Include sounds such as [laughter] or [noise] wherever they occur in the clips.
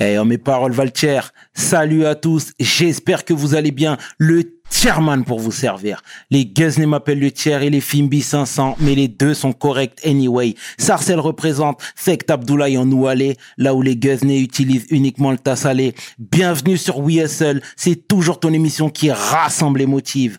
Eh, oh, mes paroles Valtier, salut à tous, j'espère que vous allez bien. Le Chairman pour vous servir. Les Guzney m'appellent le tiers et les Fimbi 500, mais les deux sont corrects anyway. Sarcel représente Sect Abdoulaye en Oualé, là où les Guzney utilisent uniquement le tassalé. Bienvenue sur WSL, c'est toujours ton émission qui rassemble les motifs.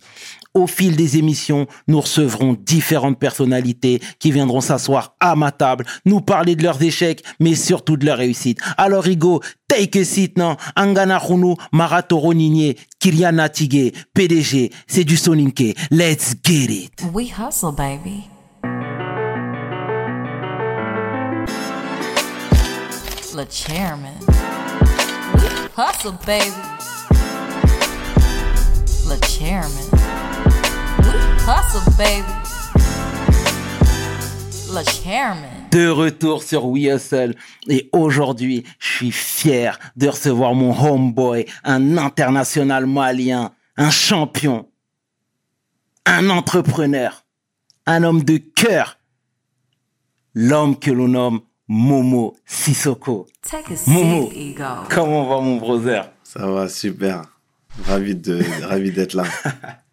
Au fil des émissions, nous recevrons différentes personnalités qui viendront s'asseoir à ma table, nous parler de leurs échecs, mais surtout de leurs réussites. Alors, Rigo, take a seat, non? Angana Khunu, Maratoro Nigné, Kylian Tige, PDG, c'est du Soninke. Let's get it. We hustle, baby. Le chairman. Hustle, baby. Le chairman. We hustle, baby. Le chairman. De retour sur We Hustle. Et aujourd'hui, je suis fier de recevoir mon homeboy, un international malien, un champion, un entrepreneur, un homme de cœur, l'homme que l'on nomme Momo Sissoko. Take a Momo, seat, ego. comment va mon brother? Ça va, super. Ravi de, ravi d'être là. [laughs]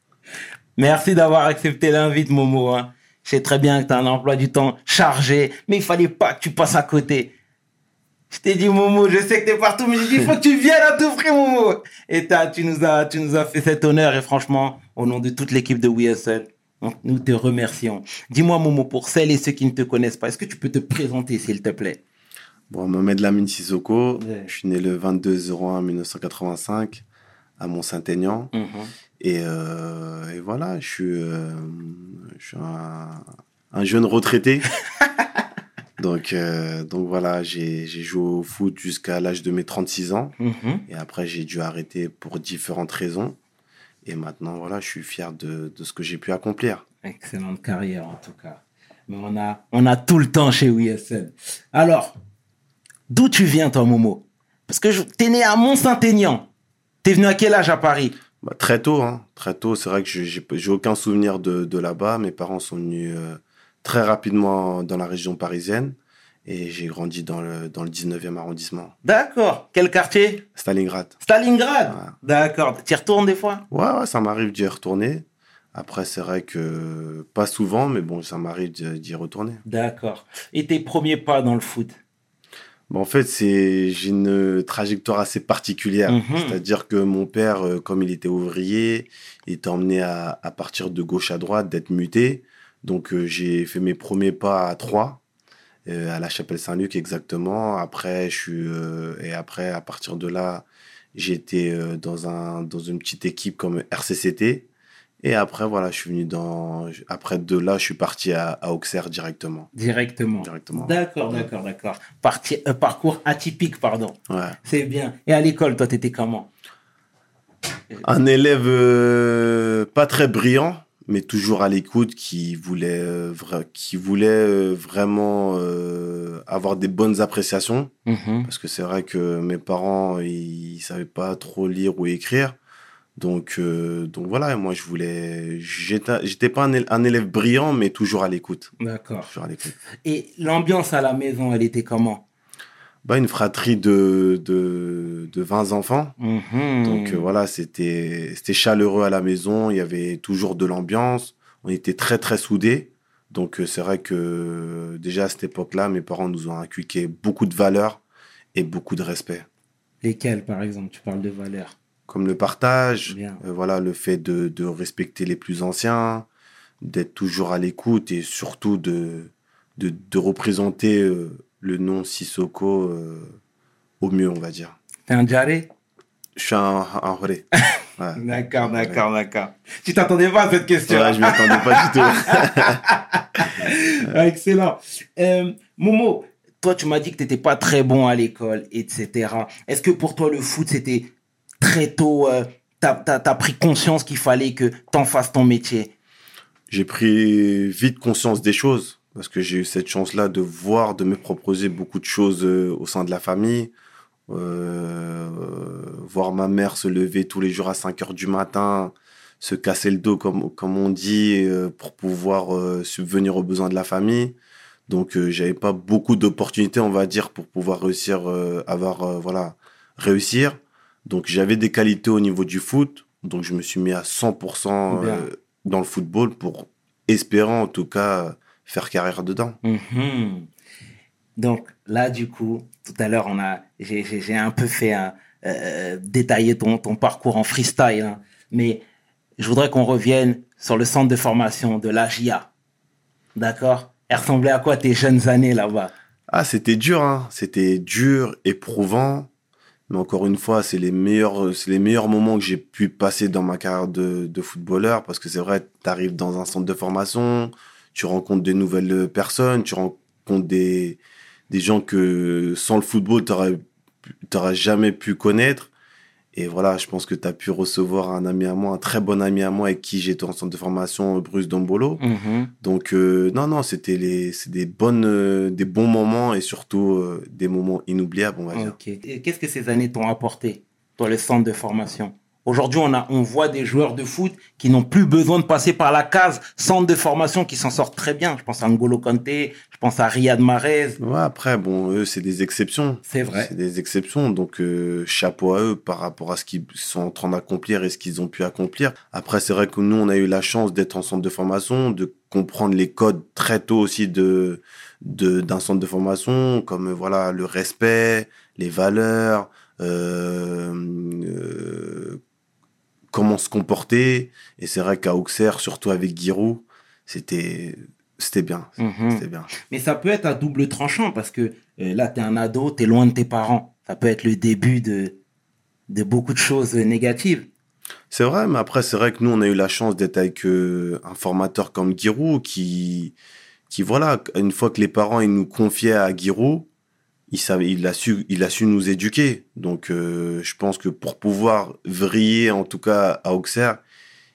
Merci d'avoir accepté l'invite, Momo. Hein. Je sais très bien que tu as un emploi du temps chargé, mais il fallait pas que tu passes à côté. Je t'ai dit, Momo, je sais que tu es partout, mais j'ai dit, il faut que tu viennes à tout prix, Momo. Et tu, nous as, tu nous as fait cet honneur, et franchement, au nom de toute l'équipe de WSL, nous te remercions. Dis-moi, Momo, pour celles et ceux qui ne te connaissent pas, est-ce que tu peux te présenter, s'il te plaît? Bon, Mohamed Lamine Sissoko. Ouais. Je suis né le 22 01 1985 à Mont-Saint-Aignan. Et, euh, et voilà, je suis, euh, je suis un, un jeune retraité. [laughs] donc, euh, donc voilà, j'ai joué au foot jusqu'à l'âge de mes 36 ans. Mhm. Et après, j'ai dû arrêter pour différentes raisons. Et maintenant, voilà, je suis fier de, de ce que j'ai pu accomplir. Excellente carrière en tout cas. Mais on a, on a tout le temps chez WSL. Alors, d'où tu viens toi Momo? Parce que t'es né à Mont-Saint-Aignan. T'es venu à quel âge à Paris? Bah, très tôt, hein. Très tôt. C'est vrai que j'ai aucun souvenir de, de là-bas. Mes parents sont venus euh, très rapidement dans la région parisienne et j'ai grandi dans le, dans le 19e arrondissement. D'accord. Quel quartier? Stalingrad. Stalingrad? Ouais. D'accord. Tu y retournes des fois? Ouais, ouais, ça m'arrive d'y retourner. Après, c'est vrai que pas souvent, mais bon, ça m'arrive d'y retourner. D'accord. Et tes premiers pas dans le foot? Bon, en fait, c'est j'ai une trajectoire assez particulière. Mhm. C'est-à-dire que mon père, euh, comme il était ouvrier, il était emmené à, à partir de gauche à droite, d'être muté. Donc, euh, j'ai fait mes premiers pas à Troyes, euh, à la Chapelle Saint-Luc exactement. Après, je suis euh, et après, à partir de là, j'ai été euh, dans un dans une petite équipe comme RCCT. Et après, voilà, je suis venu dans. Après de là, je suis parti à, à Auxerre directement. Directement. Directement. D'accord, d'accord, d'accord. Parti- euh, parcours atypique, pardon. Ouais. C'est bien. Et à l'école, toi, t'étais comment? Un élève euh, pas très brillant, mais toujours à l'écoute, qui voulait, euh, vra- qui voulait vraiment avoir des bonnes appréciations. Mhm. Parce que c'est vrai que mes parents, ils, savaient pas trop lire ou écrire. Donc, euh, donc voilà, moi je voulais. J'étais pas un, élève brillant, mais toujours à l'écoute. D'accord. Toujours à l'écoute. Et l'ambiance à la maison, elle était comment? Bah, une fratrie de, de, de 20 enfants. Mhm. Donc euh, voilà, c'était chaleureux à la maison, il y avait toujours de l'ambiance, on était très très soudés. Donc euh, c'est vrai que déjà à cette époque-là, mes parents nous ont inculqué beaucoup de valeurs et beaucoup de respect, Lesquels, par exemple? Tu parles de valeurs. Comme le partage, euh, voilà, le fait de, de respecter les plus anciens, d'être toujours à l'écoute et surtout de de, de représenter euh, le nom Sissoko euh, au mieux, on va dire. T'es un jaré Je suis un, un. [laughs] Ouais. D'accord, d'accord, d'accord. Tu t'attendais pas à cette question Ouais, je m'y attendais pas du tout. [laughs] Excellent. Momo, toi, tu m'as dit que tu n'étais pas très bon à l'école, etc. Est-ce que pour toi, le foot, c'était très tôt euh, T'as as, pris conscience qu'il fallait que t'en fasses ton métier j'ai pris vite conscience des choses parce que j'ai eu cette chance-là de voir, de me proposer beaucoup de choses euh, au sein de la famille. Euh, voir ma mère se lever tous les jours à 5 heures du matin, se casser le dos, comme, comme on dit, euh, pour pouvoir euh, subvenir aux besoins de la famille. Donc, euh, j'avais pas beaucoup d'opportunités, on va dire, pour pouvoir réussir, euh, avoir, euh, voilà, réussir. Donc, j'avais des qualités au niveau du foot. Donc, je me suis mis à 100% Bien. euh, dans le football pour espérer, en tout cas, faire carrière dedans. Mhm. Donc là, du coup, tout à l'heure, on a, j'ai, un peu fait un, euh, détailler ton, ton parcours en freestyle, hein. mais je voudrais qu'on revienne sur le centre de formation de l'AGIA. D'accord? Elle ressemblait à quoi tes jeunes années là-bas? Ah, c'était dur, hein. C'était dur, éprouvant. Mais encore une fois, c'est les meilleurs, c'est les meilleurs moments que j'ai pu passer dans ma carrière de, footballeur parce que c'est vrai, tu arrives dans un centre de formation, tu rencontres de nouvelles personnes, tu rencontres des, des gens que sans le football, tu n'aurais jamais pu connaître. Et voilà, je pense que tu as pu recevoir un ami à moi, un très bon ami à moi avec qui j'étais en centre de formation, Bruce Dombolo. Mhm. Donc euh, non non, c'était les c'est des bonnes euh, des bons moments et surtout euh, des moments inoubliables, on va dire. Qu'est-ce que ces années t'ont apporté dans le centre de formation? Aujourd'hui, on, a, on voit des joueurs de foot qui n'ont plus besoin de passer par la case centre de formation qui s'en sortent très bien. Je pense à N'Golo Kanté, je pense à Riyad Mahrez. Ouais, après bon, eux c'est des exceptions. C'est vrai. C'est des exceptions, donc euh, chapeau à eux par rapport à ce qu'ils sont en train d'accomplir et ce qu'ils ont pu accomplir. Après, c'est vrai que nous, on a eu la chance d'être en centre de formation, de comprendre les codes très tôt aussi de de- d'un centre de formation, comme euh, voilà le respect, les valeurs, euh, euh, comment se comporter. Et c'est vrai qu'à Auxerre, surtout avec Giroud, c'était c'était bien, Mhm. c'était bien. Mais ça peut être à double tranchant parce que euh, là, tu es un ado, tu es loin de tes parents. Ça peut être le début de, de beaucoup de choses négatives. C'est vrai, mais après, c'est vrai que nous, on a eu la chance d'être avec euh, un formateur comme Giroud qui, qui, voilà, une fois que les parents ils nous confiaient à Giroud, il, savait, il, a su, il a su nous éduquer. Donc, euh, je pense que pour pouvoir vriller, en tout cas à Auxerre,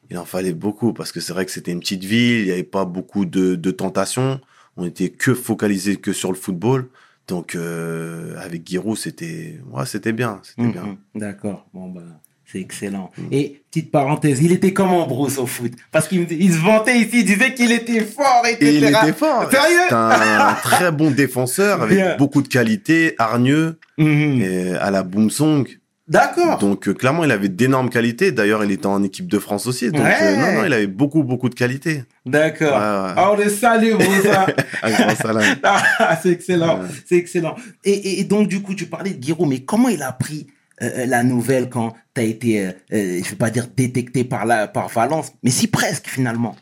il en fallait beaucoup parce que c'est vrai que c'était une petite ville, il n'y avait pas beaucoup de, de tentations. On était que focalisé que sur le football. Donc, euh, avec Giroud, c'était, ouais, c'était bien, c'était Mhm. bien. D'accord. Bon, bah, c'est excellent. Et petite parenthèse, il était comment Bruce au foot? Parce qu'il il se vantait ici, il disait qu'il était fort, etc. Et il était fort. Sérieux? C'est un très bon défenseur avec Bien. beaucoup de qualités, hargneux, Mhm. et à la Boom Song. D'accord. Donc euh, clairement, il avait d'énormes qualités. D'ailleurs, il était en équipe de France aussi. Donc Ouais. euh, non, non, il avait beaucoup, beaucoup de qualités. D'accord. Ouais, ouais. Ah, on le salue, Bruce. hein. [laughs] Un grand salam. [laughs] Ah, c'est excellent, c'est excellent. Et, et- et donc, du coup, tu parlais de Giroud, mais comment il a pris euh, la nouvelle quand tu as été, euh, euh, je vais pas dire détecté par, la, par Valence, mais si presque finalement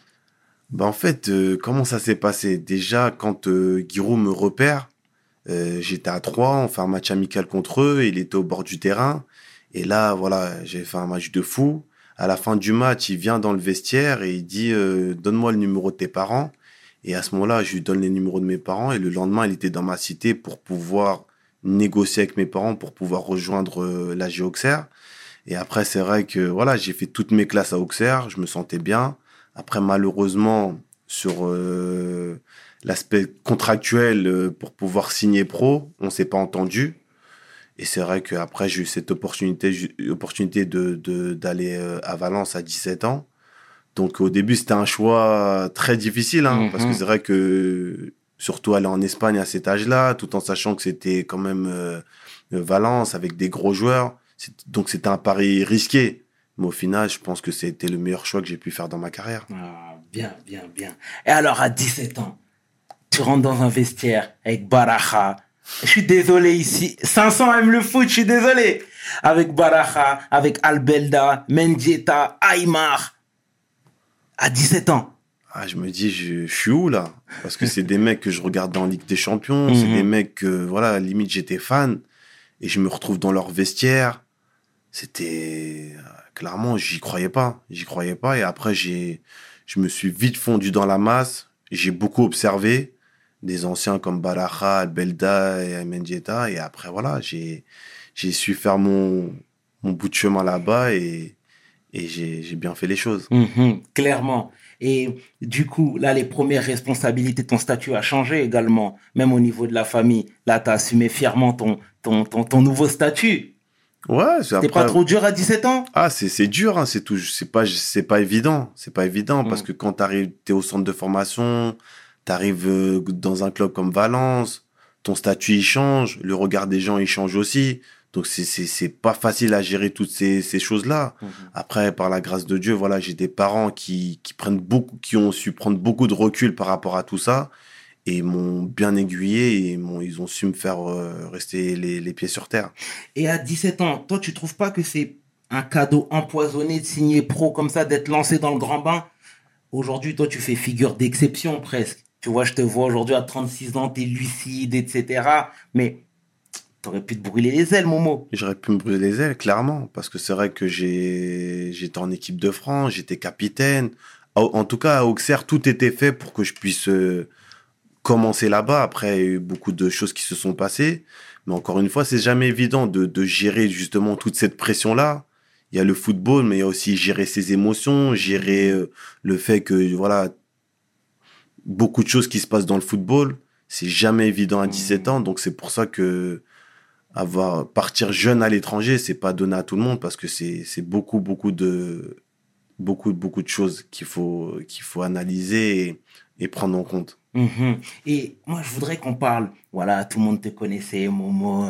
Bah, en fait, euh, comment ça s'est passé? Déjà, quand euh, Giroud me repère, euh, j'étais à 3, on fait un match amical contre eux, il était au bord du terrain. Et là, voilà, j'ai fait un match de fou. À la fin du match, il vient dans le vestiaire et il dit euh, Donne-moi le numéro de tes parents. Et à ce moment-là, je lui donne les numéros de mes parents. Et le lendemain, il était dans ma cité pour pouvoir négocier avec mes parents, pour pouvoir rejoindre euh, la Auxerre. Et après, c'est vrai que voilà, j'ai fait toutes mes classes à Auxerre, je me sentais bien. Après, malheureusement, sur euh, l'aspect contractuel euh, pour pouvoir signer pro, on s'est pas entendu. Et c'est vrai qu'après, j'ai eu cette opportunité, opportunité de, de- d'aller à Valence à 17 ans. Donc au début, c'était un choix très difficile, hein, Mhm. parce que c'est vrai que surtout aller en Espagne à cet âge-là, tout en sachant que c'était quand même euh, euh, Valence avec des gros joueurs. Donc c'était un pari risqué. Mais au final, je pense que c'était le meilleur choix que j'ai pu faire dans ma carrière. Ah, Bien, bien, bien. Et alors, à 17 ans, tu rentres dans un vestiaire avec Baraja. Je suis désolé ici. 500 aiment le foot, je suis désolé. Avec Baraja, avec Albelda, Mendieta, Aymar. À 17 ans. Ah, je me dis, je, je suis où là? Parce que c'est des mecs que je regarde en Ligue des Champions, c'est Mhm. des mecs que, voilà, limite j'étais fan, et je me retrouve dans leur vestiaire. C'était euh, clairement, j'y croyais pas, j'y croyais pas, et après j'ai, je me suis vite fondu dans la masse. J'ai beaucoup observé des anciens comme Baraja, Belda et Mendieta, et après voilà, j'ai, j'ai su faire mon, mon bout de chemin là-bas et, et j'ai, j'ai bien fait les choses. Mhm, clairement. Et du coup, là, les premières responsabilités, ton statut a changé également, même au niveau de la famille. Là, tu as assumé fièrement ton, ton, ton, ton nouveau statut. Ouais, c'est après- pas trop dur à 17 ans? Ah, c'est c'est dur, hein, c'est tout, c'est pas c'est pas évident, c'est pas évident Mm. parce que quand t'arrives, t'es au centre de formation, T'arrives euh, dans un club comme Valence, ton statut il change, le regard des gens il change aussi. Donc c'est c'est pas facile à gérer toutes ces ces choses là. Après par la grâce de Dieu, voilà, j'ai des parents qui qui prennent beaucoup qui ont su prendre beaucoup de recul par rapport à tout ça et m'ont bien aiguillé et m'ont ils ont su me faire euh, rester les les pieds sur terre. Et à 17 ans, toi, tu trouves pas que c'est un cadeau empoisonné de signer pro comme ça, d'être lancé dans le grand bain? Aujourd'hui, toi, tu fais figure d'exception presque. Tu vois, je te vois aujourd'hui à 36 ans, t'es lucide, etc. Mais t'aurais pu te brûler les ailes, Momo. J'aurais pu me brûler les ailes, clairement, parce que c'est vrai que j'étais en équipe de France, j'étais capitaine. En en tout cas, à Auxerre, tout était fait pour que je puisse euh, commencer là-bas. Après, il y a eu beaucoup de choses qui se sont passées. Mais encore une fois, c'est jamais évident de, de gérer justement toute cette pression-là. Il y a le football, mais il y a aussi gérer ses émotions, gérer euh, le fait que, voilà, beaucoup de choses qui se passent dans le football. C'est jamais évident à 17 ans. Donc, c'est pour ça que avoir partir jeune à l'étranger, c'est pas donné à tout le monde parce que c'est beaucoup beaucoup de beaucoup beaucoup de choses qu'il faut qu'il faut analyser et, et prendre en compte. Mhm. Et moi, je voudrais qu'on parle. Voilà, tout le monde te connaissait, Momo,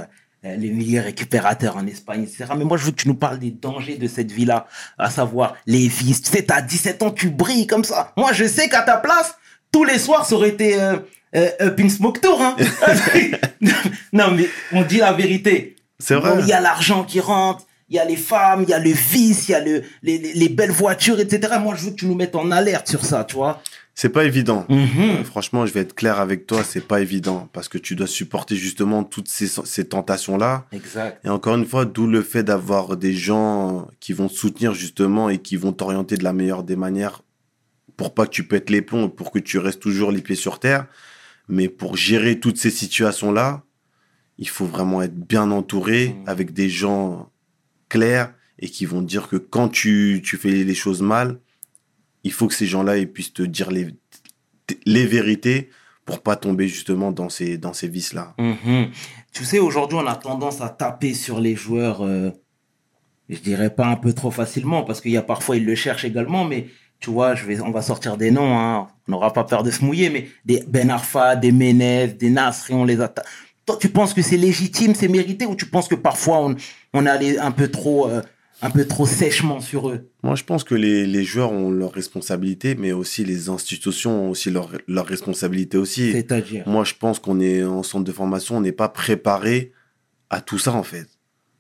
euh, les milliers récupérateurs en Espagne, etc. Mais moi, je veux que tu nous parles des dangers de cette vie-là, à savoir les vices. Tu sais, t'as 17 ans, tu brilles comme ça. Moi, je sais qu'à ta place, tous les soirs, ça aurait été euh, euh, Up in Smoke Tour. Hein. [laughs] non, mais on dit la vérité. C'est vrai. Il y a l'argent qui rentre, il y a les femmes, il y a le vice, il y a le, les, les, les belles voitures, etc. Moi, je veux que tu nous mettes en alerte sur ça, tu vois. C'est pas évident. Mhm. Euh, Franchement, je vais être clair avec toi, c'est pas évident parce que tu dois supporter justement toutes ces, ces tentations-là. Exact. Et encore une fois, d'où le fait d'avoir des gens qui vont te soutenir justement et qui vont t'orienter de la meilleure des manières pour pas que tu pètes les plombs, pour que tu restes toujours les pieds sur terre. Mais pour gérer toutes ces situations-là, il faut vraiment être bien entouré Mhm. avec des gens clairs et qui vont dire que quand tu, tu fais les choses mal, il faut que ces gens-là puissent te dire les, les vérités pour pas tomber justement dans ces, dans ces vices-là. Mhm. Tu sais, aujourd'hui, on a tendance à taper sur les joueurs, euh, je dirais pas un peu trop facilement, parce qu'il y a parfois, ils le cherchent également, mais tu vois, je vais, on va sortir des noms, hein. on n'aura pas peur de se mouiller, mais des Ben Arfa, des Menez, des Nasri, on les attaque. Toi, tu penses que c'est légitime, c'est mérité, ou tu penses que parfois, on, on un peu trop, euh, un peu trop sèchement sur eux? Moi, je pense que les, les joueurs ont leur responsabilité, mais aussi les institutions ont aussi leur, leur responsabilité aussi. C'est-à-dire? Moi, je pense qu'on est en centre de formation, on n'est pas préparé à tout ça, en fait.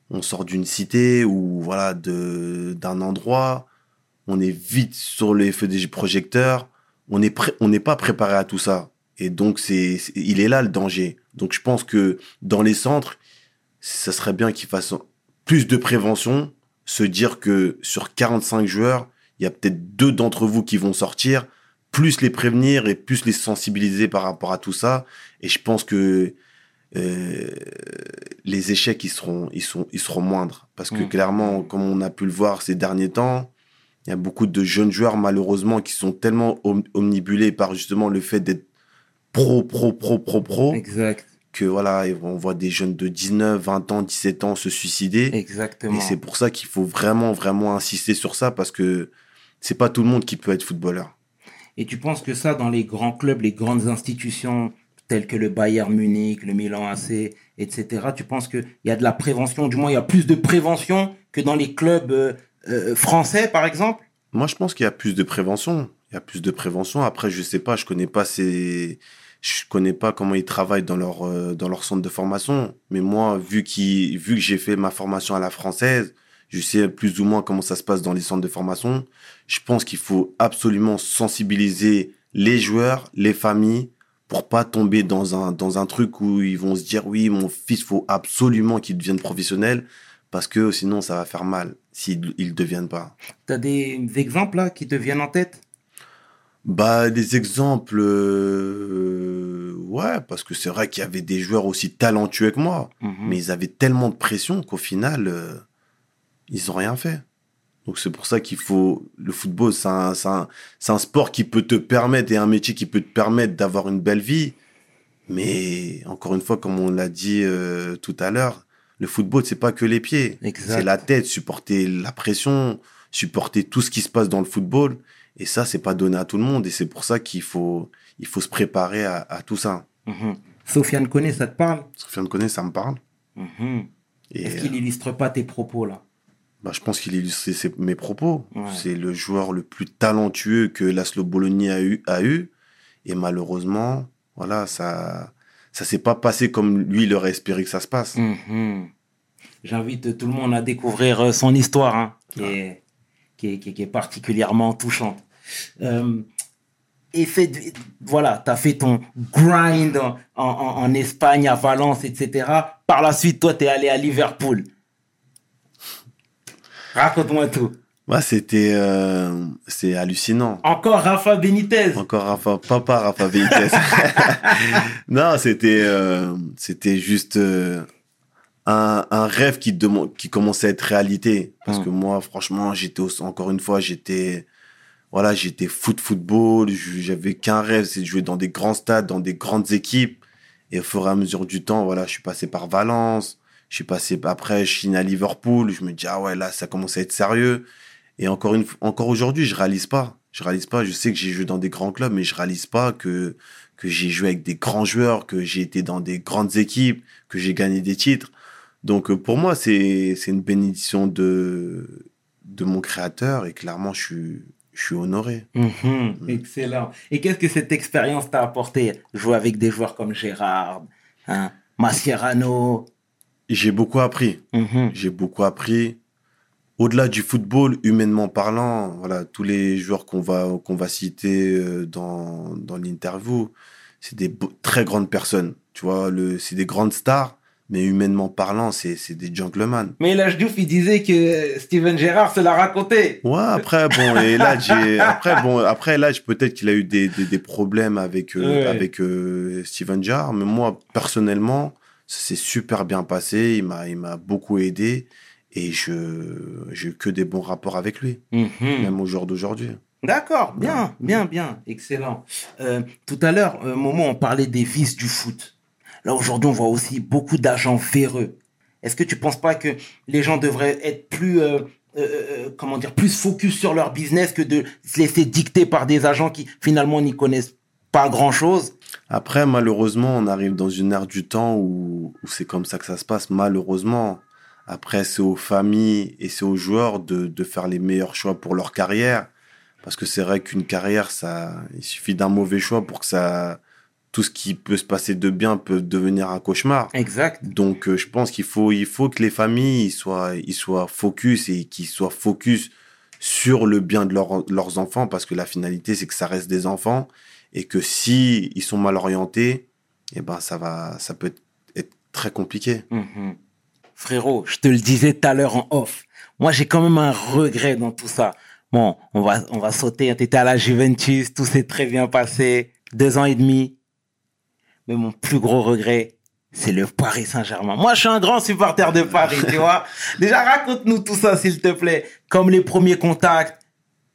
On sort d'une cité ou, voilà, de, d'un endroit. On est vite sur les feux des projecteurs. On est on n'est pas préparé à tout ça. Et donc, c'est, il est là le danger. Donc, je pense que dans les centres, ça serait bien qu'ils fassent plus de prévention, se dire que sur 45 joueurs, il y a peut-être deux d'entre vous qui vont sortir, plus les prévenir et plus les sensibiliser par rapport à tout ça. Et je pense que euh, les échecs, ils seront, ils sont, ils seront moindres. Parce que Mm. clairement, comme on a pu le voir ces derniers temps, il y a beaucoup de jeunes joueurs, malheureusement, qui sont tellement om- omnibulés par justement le fait d'être pro, pro, pro, pro, pro, Exact, que voilà, on voit des jeunes de 19, 20 ans, 17 ans se suicider. exactement. Et c'est pour ça qu'il faut vraiment, vraiment insister sur ça parce que c'est pas tout le monde qui peut être footballeur. Et tu penses que ça, dans les grands clubs, les grandes institutions telles que le Bayern Munich, le Milan AC, etc., tu penses qu'il y a de la prévention, du moins il y a plus de prévention que dans les clubs euh, français, par exemple? Moi, je pense qu'il y a plus de prévention. Il y a plus de prévention. Après, je sais pas, je connais pas ces, je connais pas comment ils travaillent dans leur, euh, dans leur centre de formation. Mais moi, vu qui, vu que j'ai fait ma formation à la française, je sais plus ou moins comment ça se passe dans les centres de formation. Je pense qu'il faut absolument sensibiliser les joueurs, les familles, pour pas tomber dans un, dans un truc où ils vont se dire, oui, mon fils, faut absolument qu'il devienne professionnel, parce que sinon, ça va faire mal s'ils ne deviennent pas. Tu as des exemples là qui te viennent en tête? Bah, des exemples, euh, ouais, parce que c'est vrai qu'il y avait des joueurs aussi talentueux que moi, Mhm. mais ils avaient tellement de pression qu'au final, euh, ils ont rien fait. Donc c'est pour ça qu'il faut le football, c'est un, c'est un, c'est un sport qui peut te permettre et un métier qui peut te permettre d'avoir une belle vie, mais encore une fois, comme on l'a dit euh, tout à l'heure, le football c'est pas que les pieds, c'est la tête, supporter la pression, supporter tout ce qui se passe dans le football. Et ça, c'est pas donné à tout le monde. Et c'est pour ça qu'il faut, il faut se préparer à, à tout ça. Mhm. Sofiane connaît, ça te parle? Sofiane connaît, ça me parle. Mhm. Est-ce qu'il illustre pas tes propos là? bah, je pense qu'il illustre ses- mes propos. Ouais. C'est le joueur le plus talentueux que Laszlo Bologna a eu, a eu. Et malheureusement, voilà, ça, ça s'est pas passé comme lui, il aurait espéré que ça se passe. Mhm. J'invite tout le monde à découvrir euh, son histoire, hein, qui, est, qui, est, qui est- qui est particulièrement touchante. Euh, et fait, voilà, tu as fait ton grind en, en- en Espagne, à Valence, etc. Par la suite, toi, tu es allé à Liverpool. Raconte-moi tout. Ouais, c'était, euh, c'est hallucinant. Encore Rafa Benitez. Encore Rafa, papa Rafa Benitez. [laughs] non, c'était, euh, c'était juste euh, un, un rêve qui, demande, qui commençait à être réalité. Parce Mm. que moi, franchement, j'étais encore une fois, j'étais, voilà, j'étais foot football. J'avais qu'un rêve, c'est de jouer dans des grands stades, dans des grandes équipes. Et au fur et à mesure du temps, voilà, je suis passé par Valence. Je suis passé après, je suis né à Liverpool. Je me dis ah ouais, là, ça commence à être sérieux. Et encore une, encore aujourd'hui, je réalise pas. Je réalise pas. Je sais que j'ai joué dans des grands clubs, mais je réalise pas que que j'ai joué avec des grands joueurs, que j'ai été dans des grandes équipes, que j'ai gagné des titres. Donc euh, pour moi, c'est c'est une bénédiction de de mon créateur et clairement, je suis je suis honoré. Mhm, excellent. Et qu'est-ce que cette expérience t'a apporté Jouer avec des joueurs comme Gérard, hein, Mascherano? J'ai beaucoup appris. Mhm, J'ai beaucoup appris. Au-delà du football, humainement parlant, voilà, tous les joueurs qu'on va, qu'on va citer euh, dans, dans l'interview, c'est des beaux- très grandes personnes. Tu vois, le, c'est des grandes stars, mais humainement parlant, c'est, c'est des gentlemen. Mais l'âge Diouf, il disait que Steven Gerrard se l'a raconté. Ouais, après, bon, et là, j'ai, après, bon, après, là, peut-être qu'il a eu des, des, des problèmes avec, euh, Ouais. avec euh, Steven Gerrard, mais moi, personnellement, ça s'est super bien passé. Il m'a, il m'a beaucoup aidé et je, j'ai eu que des bons rapports avec lui, Mhm. même au jour d'aujourd'hui. D'accord, bien, bien, bien, excellent. Euh, tout à l'heure, euh, Momo, on parlait des vices du foot. Là, aujourd'hui, on voit aussi beaucoup d'agents véreux. Est-ce que tu penses pas que les gens devraient être plus, euh, comment dire, plus focus sur leur business que de se laisser dicter par des agents qui finalement n'y connaissent pas grand-chose? Après, malheureusement, on arrive dans une ère du temps où, où c'est comme ça que ça se passe, malheureusement. Après, c'est aux familles et c'est aux joueurs de, de faire les meilleurs choix pour leur carrière. Parce que c'est vrai qu'une carrière, ça, il suffit d'un mauvais choix pour que ça, tout ce qui peut se passer de bien peut devenir un cauchemar. Exact. Donc, euh, je pense qu'il faut, il faut que les familles ils soient, ils soient focus et qu'ils soient focus sur le bien de leur- leurs enfants parce que la finalité, c'est que ça reste des enfants et que si ils sont mal orientés, eh ben, ça va, ça peut être, être très compliqué. Mhm. Frérot, je te le disais tout à l'heure en off. Moi, j'ai quand même un regret dans tout ça. Bon, on va, on va sauter. T'étais à la Juventus, tout s'est très bien passé. Deux ans et demi. Mais mon plus gros regret, c'est le Paris Saint-Germain. Moi, je suis un grand supporter de Paris, tu vois. [laughs] Déjà, raconte-nous tout ça, s'il te plaît. Comme les premiers contacts.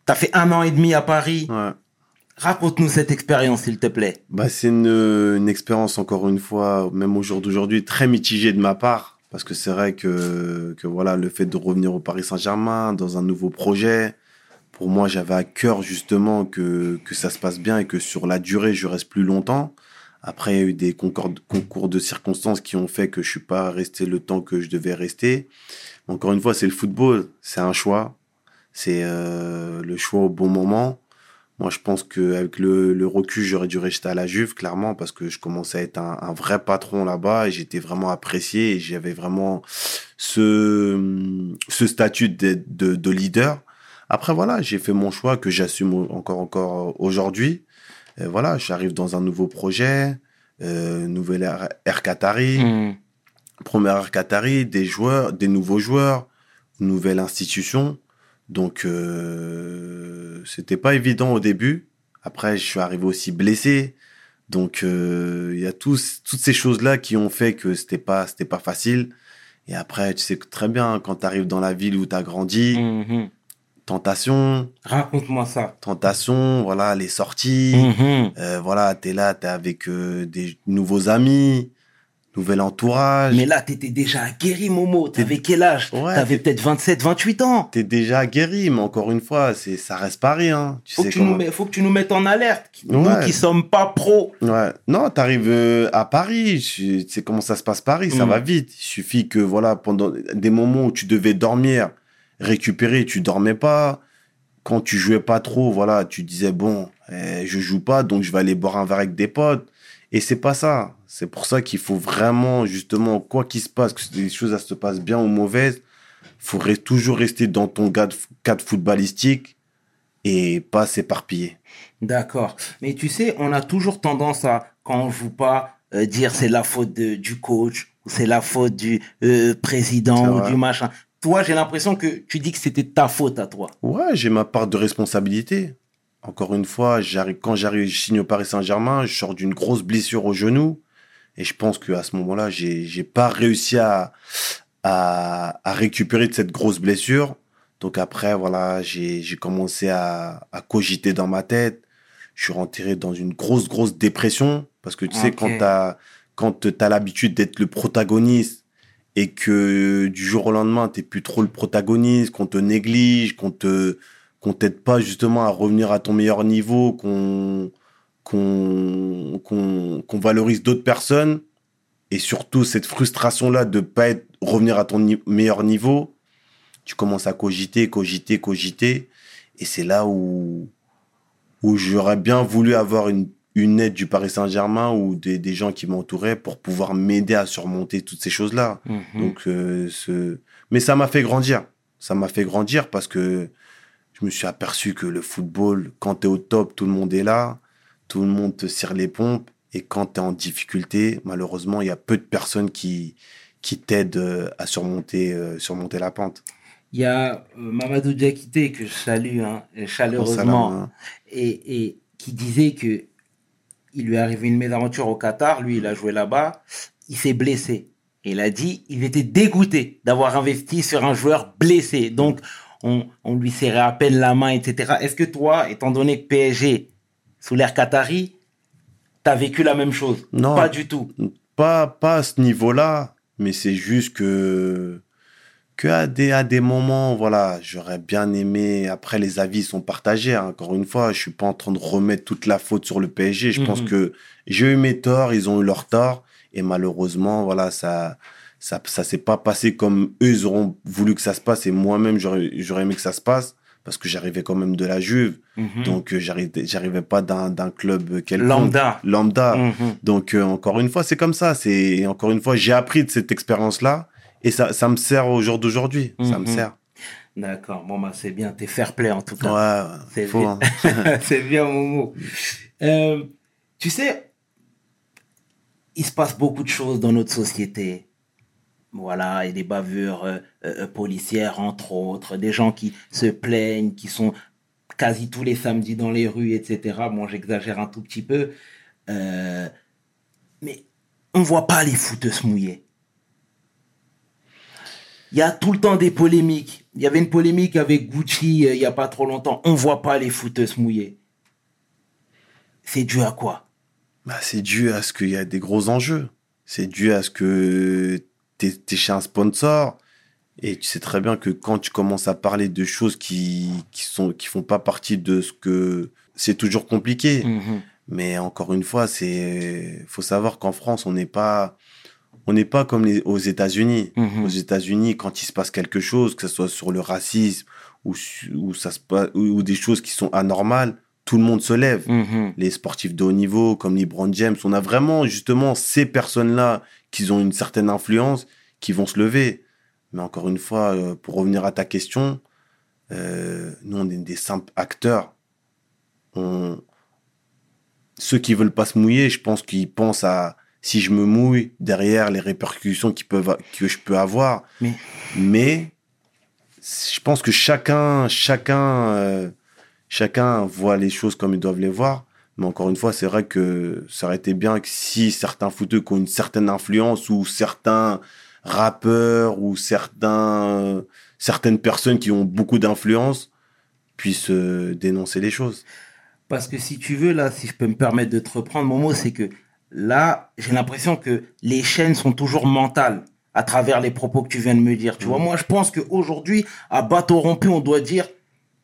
T'as fait un an et demi à Paris. Ouais. Raconte-nous cette expérience, s'il te plaît. Bah, c'est une, une expérience, encore une fois, même au jour d'aujourd'hui, très mitigée de ma part. Parce que c'est vrai que, que voilà, le fait de revenir au Paris Saint-Germain dans un nouveau projet, pour moi, j'avais à cœur justement que, que ça se passe bien et que sur la durée, je reste plus longtemps. Après, il y a eu des concours, de circonstances qui ont fait que je suis pas resté le temps que je devais rester. Encore une fois, c'est le football, c'est un choix. C'est euh, le choix au bon moment. Moi, je pense qu'avec le, le recul, j'aurais dû rester à la Juve, clairement, parce que je commençais à être un, un vrai patron là-bas et j'étais vraiment apprécié et j'avais vraiment ce, ce statut de, de, de leader. Après, voilà, j'ai fait mon choix que j'assume encore, encore aujourd'hui. Et voilà, j'arrive dans un nouveau projet, euh, nouvelle ère, ère Qatari, Mhm. première ère Qatari, des joueurs, des nouveaux joueurs, nouvelle institution. Donc, euh, c'était pas évident au début. Après, je suis arrivé aussi blessé. Donc, euh, il y a tous, toutes ces choses-là qui ont fait que c'était pas, c'était pas facile. Et après, tu sais que très bien, quand tu arrives dans la ville où tu as grandi, Mhm. tentation, Raconte-moi ça. tentation, voilà, les sorties. Mhm. Euh, voilà, t'es là, t'es avec euh, des nouveaux amis. Nouvel entourage. Mais là, t'étais déjà guéri, Momo. T'avais quel âge? Ouais, T'avais peut-être 27, 28 ans. T'es déjà guéri, mais encore une fois, c'est ça reste pas rien. Tu Faut que, tu nous comment. mets- faut que tu nous mettes en alerte. Nous Ouais. qui sommes pas pros. Ouais. Non, t'arrives euh, à Paris. Tu tu sais comment ça se passe Paris, ça Mm. va vite. Il suffit que voilà, pendant des moments où tu devais dormir, récupérer, tu dormais pas. Quand tu jouais pas trop, voilà, tu disais bon, eh, je joue pas, donc je vais aller boire un verre avec des potes. Et c'est pas ça. C'est pour ça qu'il faut vraiment, justement, quoi qu'il se passe, que les choses se passent bien ou mauvaises, faut toujours rester dans ton cadre, cadre footballistique et pas s'éparpiller. D'accord. Mais tu sais, on a toujours tendance à, quand on joue pas, euh, dire c'est la faute de- du coach ou c'est la faute du euh, président ou du machin. Toi, j'ai l'impression que tu dis que c'était ta faute à toi. Ouais, j'ai ma part de responsabilité. Encore une fois, j'arrive, quand j'arrive, je signe au Paris Saint-Germain, je sors d'une grosse blessure au genou. Et je pense qu'à ce moment-là, j'ai, j'ai pas réussi à, à, à récupérer de cette grosse blessure. Donc après, voilà, j'ai, j'ai commencé à, à cogiter dans ma tête. Je suis rentré dans une grosse, grosse dépression. Parce que tu sais, quand t'as, quand t'as l'habitude d'être le protagoniste et que du jour au lendemain, t'es plus trop le protagoniste, qu'on te néglige, qu'on te, qu'on t'aide pas justement à revenir à ton meilleur niveau, qu'on, qu'on, valorise d'autres personnes et surtout cette frustration là de pas être, revenir à ton ni- meilleur niveau, tu commences à cogiter, cogiter, cogiter et c'est là où, où j'aurais bien voulu avoir une, une aide du Paris Saint-Germain ou des, des gens qui m'entouraient pour pouvoir m'aider à surmonter toutes ces choses-là. Mhm. Donc, euh, ce... Mais ça m'a fait grandir. Ça m'a fait grandir parce que je me suis aperçu que le football, quand tu es au top, tout le monde est là, tout le monde te serre les pompes. Et quand tu es en difficulté, malheureusement, il y a peu de personnes qui, qui t'aident euh, à surmonter, euh, surmonter la pente. Il y a euh, Mamadou Diakité que je salue hein, chaleureusement hein. et, et qui disait que il lui est arrivé une mésaventure au Qatar, lui il a joué là-bas, il s'est blessé. Et il a dit il était dégoûté d'avoir investi sur un joueur blessé. Donc on, on lui serrait à peine la main, etc. Est-ce que toi, étant donné que PSG, sous l'ère Qatari, t'as vécu la même chose? Non. Pas du tout. Pas, pas à ce niveau-là, mais c'est juste que, que à des, à des moments, voilà, j'aurais bien aimé. Après, les avis sont partagés. hein. Encore une fois, je suis pas en train de remettre toute la faute sur le PSG. Je pense que j'ai eu mes torts, ils ont eu leurs torts. Et malheureusement, voilà, ça, ça, ça s'est pas passé comme eux, ils auront voulu que ça se passe. Et moi-même, j'aurais, j'aurais aimé que ça se passe parce que j'arrivais quand même de la Juve. Mhm. Donc, euh, j'arrivais, j'arrivais pas d'un, d'un club quelconque. Lambda. Lambda. Mhm. Donc, euh, encore une fois, c'est comme ça. C'est Encore une fois, j'ai appris de cette expérience-là et ça, ça me sert au jour d'aujourd'hui. Ça me Mhm. sert. D'accord. Bon, bah, c'est bien. T'es fair play en tout cas. Ouais, ouais, C'est bien. hein. [laughs] c'est bien, Momo. Euh, tu sais, il se passe beaucoup de choses dans notre société. Voilà, et des bavures euh, euh, policières, entre autres, des gens qui se plaignent, qui sont quasi tous les samedis dans les rues, etc. Bon, j'exagère un tout petit peu. Euh, mais on voit pas les footeux se mouiller. Il y a tout le temps des polémiques. Il y avait une polémique avec Gucci euh, il y a pas trop longtemps. On voit pas les footeux se mouiller. C'est dû à quoi? Bah, c'est dû à ce qu'il y a des gros enjeux. C'est dû à ce que tu es, chez un sponsor et tu sais très bien que quand tu commences à parler de choses qui qui sont qui font pas partie de ce que c'est toujours compliqué. Mhm. Mais encore une fois, c'est faut savoir qu'en France, on n'est pas on n'est pas comme les, aux États-Unis. Mhm. Aux États-Unis, quand il se passe quelque chose, que ce soit sur le racisme ou, ça se ou des choses qui sont anormales, tout le monde se lève. Mhm. Les sportifs de haut niveau, comme LeBron James, on a vraiment justement ces personnes-là qui ont une certaine influence, qui vont se lever. Mais encore une fois, euh, pour revenir à ta question, euh, nous on est des simples acteurs. On... Ceux qui veulent pas se mouiller, je pense qu'ils pensent à si je me mouille derrière les répercussions qui peuvent que je peux avoir. Mais- Mais je pense que chacun, chacun, euh, chacun voit les choses comme ils doivent les voir. Mais encore une fois, c'est vrai que ça aurait été bien que si certains footeux qui ont une certaine influence ou certains rappeurs ou certains, certaines personnes qui ont beaucoup d'influence puissent euh, dénoncer les choses. Parce que si tu veux, là, si je peux me permettre de te reprendre, mon mot, c'est que là, j'ai l'impression que les chaînes sont toujours mentales à travers les propos que tu viens de me dire. Tu vois, moi, je pense qu'aujourd'hui, à bateau rompu, on doit dire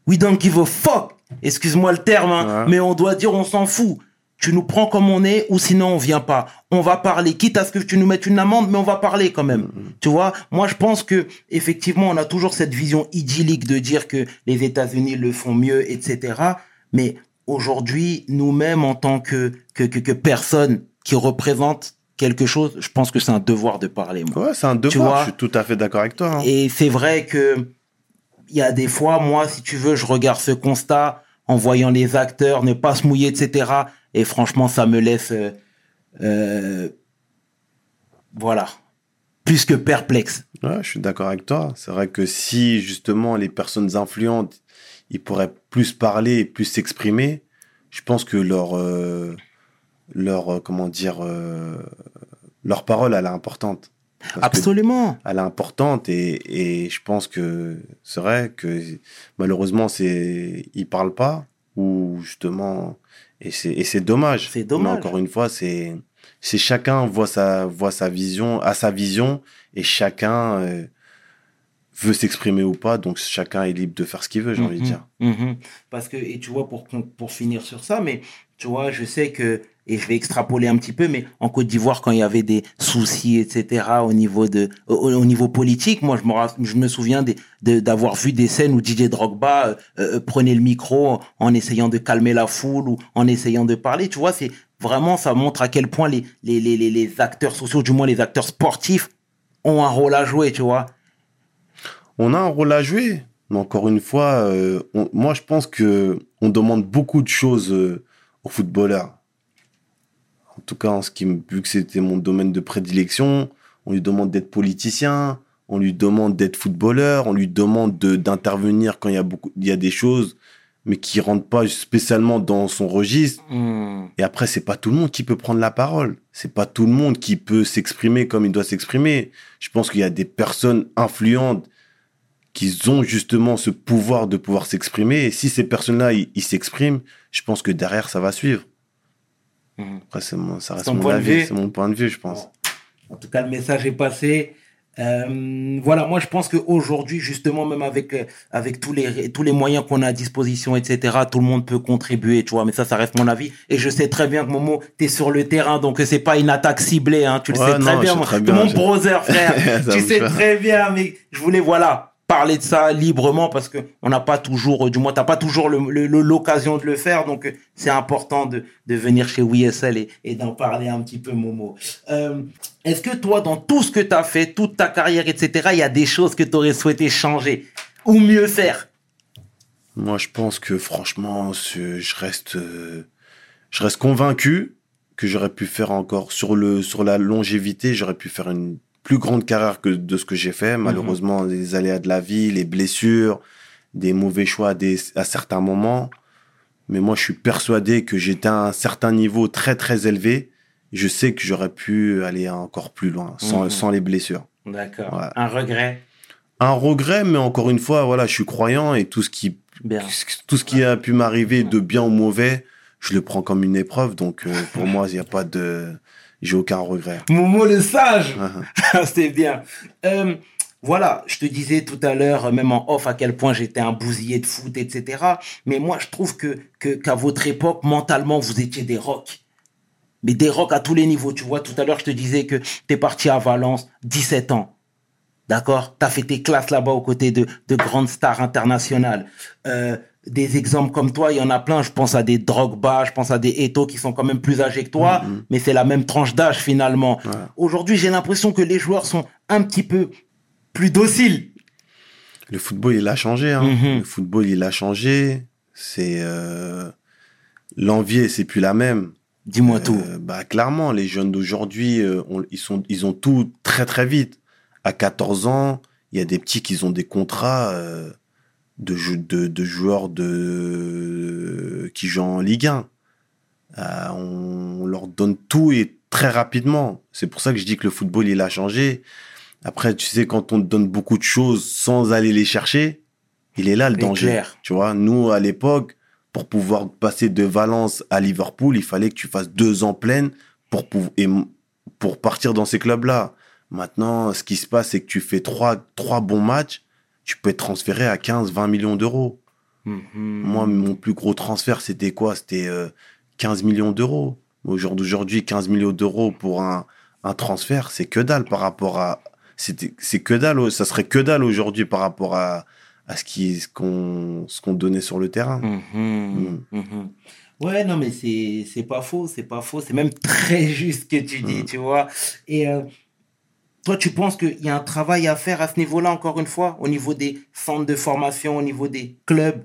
We don't give a fuck. Excuse-moi le terme, hein, Ouais. mais on doit dire on s'en fout. Tu nous prends comme on est ou sinon on vient pas. On va parler, quitte à ce que tu nous mettes une amende, mais on va parler quand même. Tu vois, moi je pense que effectivement on a toujours cette vision idyllique de dire que les États-Unis le font mieux, etc. Mais aujourd'hui, nous-mêmes en tant que que que, que personnes qui représentent quelque chose, je pense que c'est un devoir de parler. Moi. Ouais, c'est un Tu devoir. vois Je suis tout à fait d'accord avec toi. hein. Et c'est vrai que il y a des fois, moi, si tu veux, je regarde ce constat en voyant les acteurs ne pas se mouiller, etc. Et franchement, ça me laisse, euh, euh, voilà, plus que perplexe. Je suis d'accord avec toi. C'est vrai que si justement les personnes influentes, ils pourraient plus parler, et plus s'exprimer, je pense que leur, euh, leur, comment dire, leur parole, elle est importante. Parce Absolument. elle est importante et, et je pense que c'est vrai que malheureusement c'est ils parlent pas ou justement et c'est et c'est dommage. C'est dommage. Mais encore une fois c'est c'est chacun voit sa voit sa vision à sa vision et chacun euh, veut s'exprimer ou pas donc chacun est libre de faire ce qu'il veut j'ai envie de Mhm, dire. mhm. Parce que, et tu vois, pour, pour finir sur ça, mais tu vois, je sais que, et je vais extrapoler un petit peu, mais en Côte d'Ivoire, quand il y avait des soucis, etc., au niveau de, au, au niveau politique, moi, je me, je me souviens d'avoir vu des scènes où DJ Drogba euh, euh, prenait le micro en essayant de calmer la foule ou en essayant de parler. Tu vois, c'est vraiment, ça montre à quel point les, les, les, les, acteurs sociaux, du moins les acteurs sportifs, ont un rôle à jouer, tu vois. On a un rôle à jouer, mais encore une fois, euh, moi je pense que on demande beaucoup de choses aux footballeurs. En tout cas, en ce qui, me- vu que c'était mon domaine de prédilection, on lui demande d'être politicien, on lui demande d'être footballeur, on lui demande de- d'intervenir quand il y a beaucoup, il y a des choses, mais qui rentrent pas spécialement dans son registre. Hmm. Et après, c'est pas tout le monde qui peut prendre la parole. C'est pas tout le monde qui peut s'exprimer comme il doit s'exprimer. Je pense qu'il y a des personnes influentes qui ont justement ce pouvoir de pouvoir s'exprimer. Et si ces personnes-là, ils s'expriment, je pense que derrière, ça va suivre. Mhm. Après, c'est mon, ça reste mon point de avis. vue. C'est mon point de vue, je pense. En tout cas, le message est passé. Euh, voilà, moi je pense qu'aujourd'hui, justement, même avec euh, avec tous les tous les moyens qu'on a à disposition, etc., tout le monde peut contribuer, tu vois. Mais ça, ça reste mon avis. Et je sais très bien que Momo, t'es sur le terrain, donc c'est pas une attaque ciblée, hein. Tu le Ouais, sais très bien, très bien, mon je- brother, [laughs] frère. Tu sais très bien, mais je voulais voilà parler de ça librement parce que on n'a pas toujours, du moins t'as pas toujours l'occasion de le faire, donc c'est important de, venir chez WSL et, d'en parler un petit peu, Momo. Euh, Est-ce que toi, dans tout ce que tu as fait, toute ta carrière, etc., il y a des choses que tu aurais souhaité changer ou mieux faire? Moi, je pense que franchement, ce- je reste, euh, je reste convaincu que j'aurais pu faire encore sur la longévité, j'aurais pu faire une plus grande carrière que de ce que j'ai fait. Malheureusement, les aléas de la vie, les blessures, des mauvais choix à, des- à certains moments. Mais moi, je suis persuadé que j'étais à un certain niveau très, très élevé. Je sais que j'aurais pu aller encore plus loin sans, Mhm. sans les blessures. D'accord. Un regret? Un regret, mais encore une fois, voilà, je suis croyant et tout ce qui Bien. tout ce qui a pu m'arriver de bien ou mauvais, je le prends comme une épreuve. Donc euh, pour [laughs] moi, il n'y a pas de, j'ai aucun regret. Momo le sage Uh-huh. [laughs] C'est bien. Euh, voilà, je te disais tout à l'heure, même en off, à quel point j'étais un bousillé de foot, etc. Mais moi, je trouve que que- qu'à votre époque, mentalement, vous étiez des rocks. Mais des rocks à tous les niveaux. Tu vois, tout à l'heure, je te disais que t'es parti à Valence, 17 ans. D'accord? T'as fait tes classes là-bas aux côtés de, de grandes stars internationales. Euh, des exemples comme toi, il y en a plein. Je pense à des Drogba, je pense à des Eto qui sont quand même plus âgés que toi, Mhm. mais c'est la même tranche d'âge finalement. Ouais. Aujourd'hui, j'ai l'impression que les joueurs sont un petit peu plus dociles. Le football, il a changé. Hein. Mhm. Le football, il a changé. C'est euh, l'envie, c'est plus la même. Dis-moi tout. Euh, bah clairement, les jeunes d'aujourd'hui, ils sont, ils ont tout très très vite. À 14 ans, il y a des petits qui ont des contrats euh, de, de, de joueurs de qui jouent en Ligue 1. Euh, on leur donne tout et très rapidement. C'est pour ça que je dis que le football il a changé. Après, tu sais, quand on te donne beaucoup de choses sans aller les chercher, il est là le danger. clair. Tu vois, nous à l'époque, pour pouvoir passer de Valence à Liverpool, il fallait que tu fasses deux ans pleines pour, et pour partir dans ces clubs-là. Maintenant, ce qui se passe, c'est que tu fais trois, trois bons matchs, tu peux être transféré à 15, 20 millions d'euros. Mhm. Moi, mon plus gros transfert, c'était quoi? C'était euh, 15 millions d'euros. Au jour d'aujourd'hui, 15 millions d'euros pour un, un transfert, c'est que dalle par rapport à. C'est que dalle, ça serait que dalle aujourd'hui par rapport à, à ce qu'on ce qu'on donnait sur le terrain. Mhm. Mhm. Ouais, non, mais c'est pas faux, c'est pas faux, c'est même [laughs] très juste ce que tu dis, Mhm. tu vois. Et euh, toi, tu penses qu'il y a un travail à faire à ce niveau-là, encore une fois, au niveau des centres de formation, au niveau des clubs?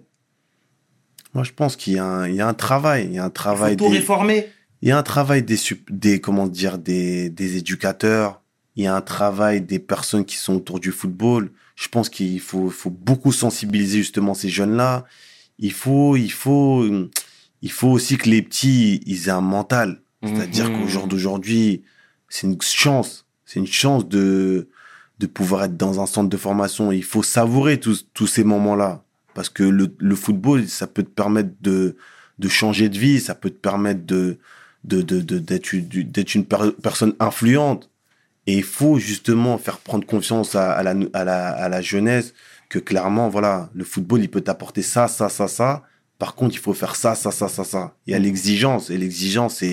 Moi, je pense qu'il y, a un- il y a un travail. Il y a un Il faut travail tout des, réformer il y a un travail des, des comment dire, des, des éducateurs. Il y a un travail des personnes qui sont autour du football. Je pense qu'il faut, faut beaucoup sensibiliser justement ces jeunes-là. Il faut, il faut, il faut aussi que les petits, ils aient un mental. C'est-à-dire Mhm. qu'au jour d'aujourd'hui, c'est une chance. C'est une chance de, de pouvoir être dans un centre de formation. Il faut savourer tous, tous ces moments-là. Parce que le, le football, ça peut te permettre de, de changer de vie, ça peut te permettre de, de, de, de- d'être, une- d'être une per- personne influente. Et il faut justement faire prendre confiance à, la, à, la, à la jeunesse que clairement, voilà, le football, il peut t'apporter ça, ça, ça, ça. Par contre, il faut faire ça, ça, ça, ça, ça. Il y a l'exigence. Et l'exigence,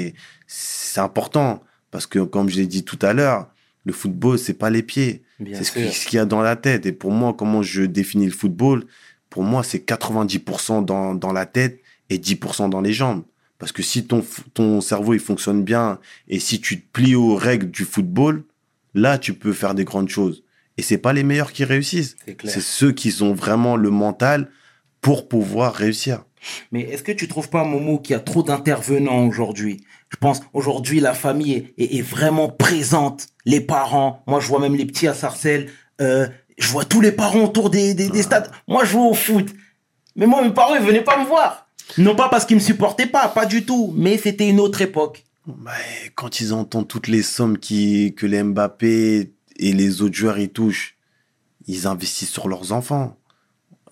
c'est important. Parce que, comme je l'ai dit tout à l'heure, le football, c'est pas les pieds. C'est ce qu'il y a dans la tête. Et pour moi, comment je définis le football, pour moi, c'est 90% dans, dans la tête et 10% dans les jambes. Parce que si ton, cerveau, il fonctionne bien et si tu te plies aux règles du football, là, tu peux faire des grandes choses. Et c'est pas les meilleurs qui réussissent. C'est ceux qui ont vraiment le mental pour pouvoir réussir. Mais est-ce que tu trouves pas, Momo, qu'il y a trop d'intervenants aujourd'hui? Je pense aujourd'hui la famille est, est- est vraiment présente. Les parents, moi je vois même les petits à Sarcelles. euh, je vois tous les parents autour des, des, des stades. Moi je joue au foot. Mais moi mes parents ils venaient pas me voir. Non pas parce qu'ils me supportaient pas, pas du tout. Mais c'était une autre époque. Bah, quand ils entendent toutes les sommes qui, que les Mbappé et les autres joueurs y touchent, ils investissent sur leurs enfants.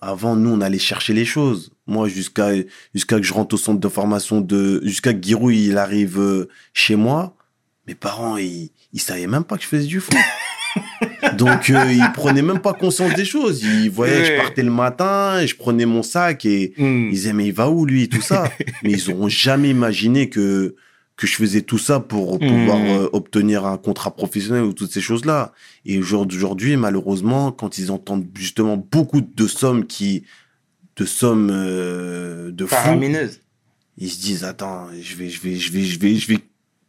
Avant, nous, on allait chercher les choses. Moi, jusqu'à jusqu'à que je rentre au centre de formation de, jusqu'à que Giroud il arrive euh, chez moi, mes parents ils ils savaient même pas que je faisais du foot. [laughs] Donc euh, ils prenaient même pas conscience des choses. Ils voyaient que je partais le matin, et je prenais mon sac et ils disaient mais il va où lui tout ça [laughs] mais ils auront jamais imaginé que que je faisais tout ça pour pouvoir Mhm. euh, obtenir un contrat professionnel ou toutes ces choses là et au jour d'aujourd'hui malheureusement quand ils entendent justement beaucoup de sommes qui de sommes euh, de fou Faramineuse. ils se disent attends je vais je vais je vais je vais je vais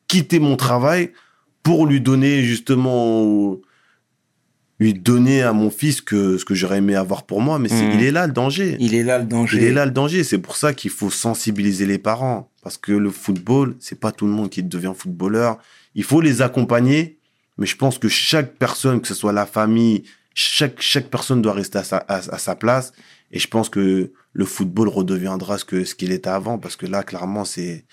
quitter mon travail pour lui donner justement lui donner à mon fils que ce que j'aurais aimé avoir pour moi mais Mhm. il est là le danger Il est là le danger. il est là le danger. C'est pour ça qu'il faut sensibiliser les parents. Parce que le football, c'est pas tout le monde qui devient footballeur. Il faut les accompagner. Mais je pense que chaque personne, que ce soit la famille, chaque, chaque personne doit rester à sa, à, à sa place. Et je pense que le football redeviendra ce que, ce qu'il était avant. Parce que là, clairement, c'est,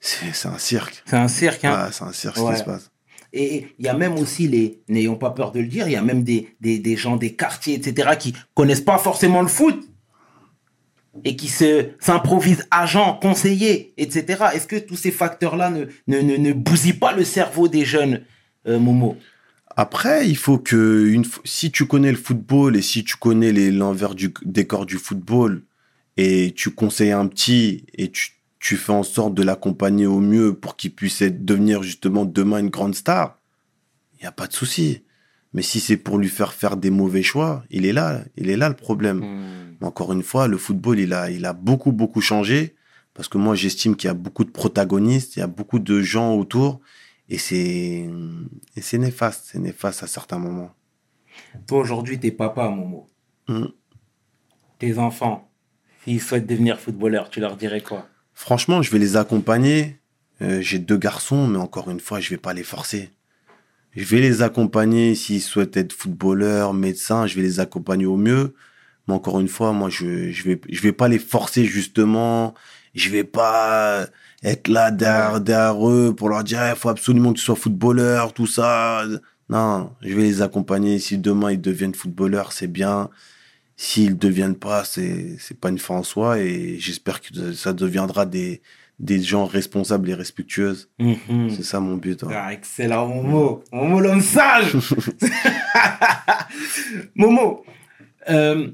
c'est, un cirque. C'est un cirque. Hein. C'est un cirque ce Ouais. qui se passe. Et il y a même aussi les, n'ayons pas peur de le dire, il y a même des, des, gens des quartiers, etc., qui connaissent pas forcément le foot et qui se s'improvisent agents, conseillers, etc. Est-ce que tous ces facteurs-là ne, ne, ne, ne bousillent pas le cerveau des jeunes, euh, Momo? Après, il faut que une, si tu connais le football et si tu connais l'envers du décor du football et tu conseilles un petit et tu, tu fais en sorte de l'accompagner au mieux pour qu'il puisse être, devenir justement demain une grande star, il n'y a pas de souci. Mais si c'est pour lui faire faire des mauvais choix, il est là, il est là le problème. Mais Encore une fois, le football, il a, il a beaucoup, beaucoup changé. Parce que moi, j'estime qu'il y a beaucoup de protagonistes, il y a beaucoup de gens autour. Et c'est, et c'est néfaste, c'est néfaste à certains moments. Toi, aujourd'hui, t'es papa, Momo. Mm. Tes enfants, s'ils souhaitent devenir footballeurs, tu leur dirais quoi? Franchement, je vais les accompagner. Euh, j'ai deux garçons, mais encore une fois, je vais pas les forcer. Je vais les accompagner s'ils souhaitent être footballeurs, médecins, je vais les accompagner au mieux. Mais encore une fois, moi, je, je vais, je vais pas les forcer justement. Je vais pas être là derrière, derrière eux pour leur dire, il faut absolument que tu sois footballeur, tout ça. Non, je vais les accompagner. Si demain ils deviennent footballeurs, c'est bien. S'ils deviennent pas, c'est, c'est pas une fin en soi et j'espère que ça deviendra des, des gens responsables et respectueuses. Mhm. C'est ça mon but. hein. Ah, excellent, Momo. Momo, l'homme sage. [laughs] Momo, euh,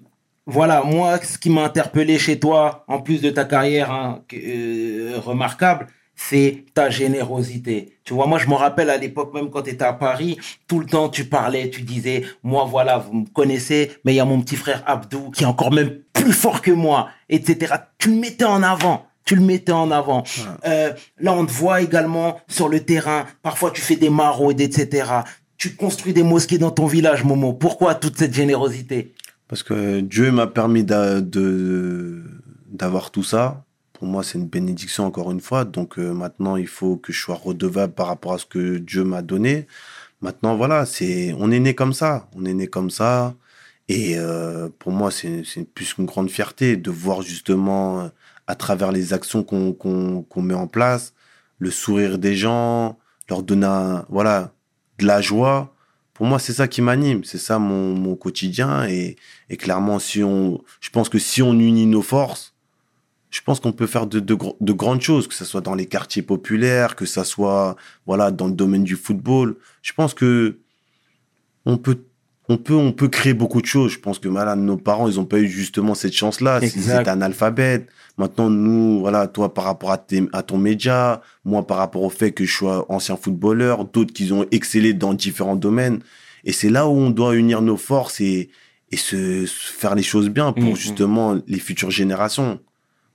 voilà, moi, ce qui m'a interpellé chez toi, en plus de ta carrière hein, euh, remarquable, c'est ta générosité. Tu vois, moi, je me rappelle à l'époque, même quand tu étais à Paris, tout le temps, tu parlais, tu disais, moi, voilà, vous me connaissez, mais il y a mon petit frère Abdou qui est encore même plus fort que moi, etc. Tu le mettais en avant. Tu le mettais en avant. Euh, là, on te voit également sur le terrain. Parfois, tu fais des maraudes, etc. Tu construis des mosquées dans ton village, Momo. Pourquoi toute cette générosité? Parce que Dieu m'a permis d'avoir tout ça. Moi, c'est une bénédiction encore une fois. Donc euh, maintenant, il faut que je sois redevable par rapport à ce que Dieu m'a donné. Maintenant, voilà, c'est on est né comme ça. On est né comme ça. Et euh, pour moi, c'est plus qu'une grande fierté de voir justement à travers les actions qu'on qu'on qu'on met en place, le sourire des gens, leur donner voilà de la joie. Pour moi, c'est ça qui m'anime, c'est ça mon, mon quotidien. Et, et clairement, si on, je pense que si on unit nos forces, je pense qu'on peut faire de, de, de grandes choses, que ce soit dans les quartiers populaires, que ça soit voilà dans le domaine du football. Je pense que on peut, on peut, on peut créer beaucoup de choses. Je pense que voilà, nos parents, ils ont pas eu justement cette chance-là. S'ils Exact. étaient analphabètes. Maintenant, nous, voilà, toi par rapport à, tes- à ton média, moi par rapport au fait que je sois ancien footballeur, d'autres qui ont excellé dans différents domaines. Et c'est là où on doit unir nos forces et, et se, se faire les choses bien pour Mhm. justement les futures générations.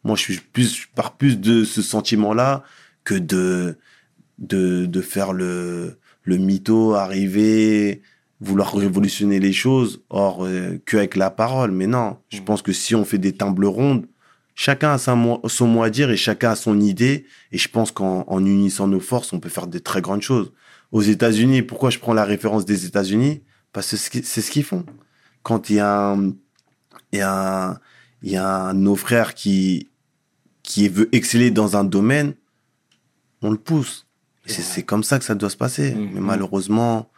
Moi, je suis plus, je pars plus de ce sentiment-là que de, de, de faire le, le mytho, arriver, vouloir révolutionner les choses, or, euh, que avec la parole. Mais non, je Mhm. pense que si on fait des tables rondes, chacun a sa mo- son mot à dire et chacun a son idée. Et je pense qu'en en unissant nos forces, on peut faire de très grandes choses. Aux États-Unis, pourquoi je prends la référence des États-Unis? Parce que c'est ce qui- c'est ce qu'ils font. Quand il y a un, il y a un, il y a un nos frères qui, qui veut exceller dans un domaine, on le pousse. C'est comme ça que ça doit se passer. Mhm. Mais malheureusement,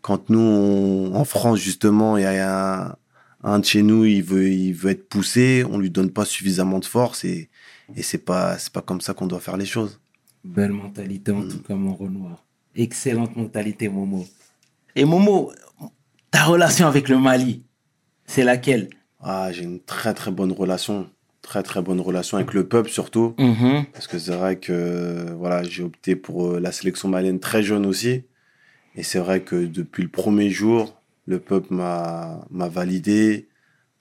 quand nous, on- en France, justement, il y a un, un de chez nous, il veut, il veut être poussé, on lui donne pas suffisamment de force et, et c'est pas, c'est pas comme ça qu'on doit faire les choses. Belle mentalité, Mm. en tout cas, mon Renoir. Excellente mentalité, Momo. Et Momo, ta relation avec le Mali, c'est laquelle? Ah, j'ai une très très bonne relation, très très bonne relation avec le peuple surtout, Mhm. parce que c'est vrai que voilà, j'ai opté pour euh, la sélection malienne très jeune aussi, et c'est vrai que depuis le premier jour, le peuple m'a validé,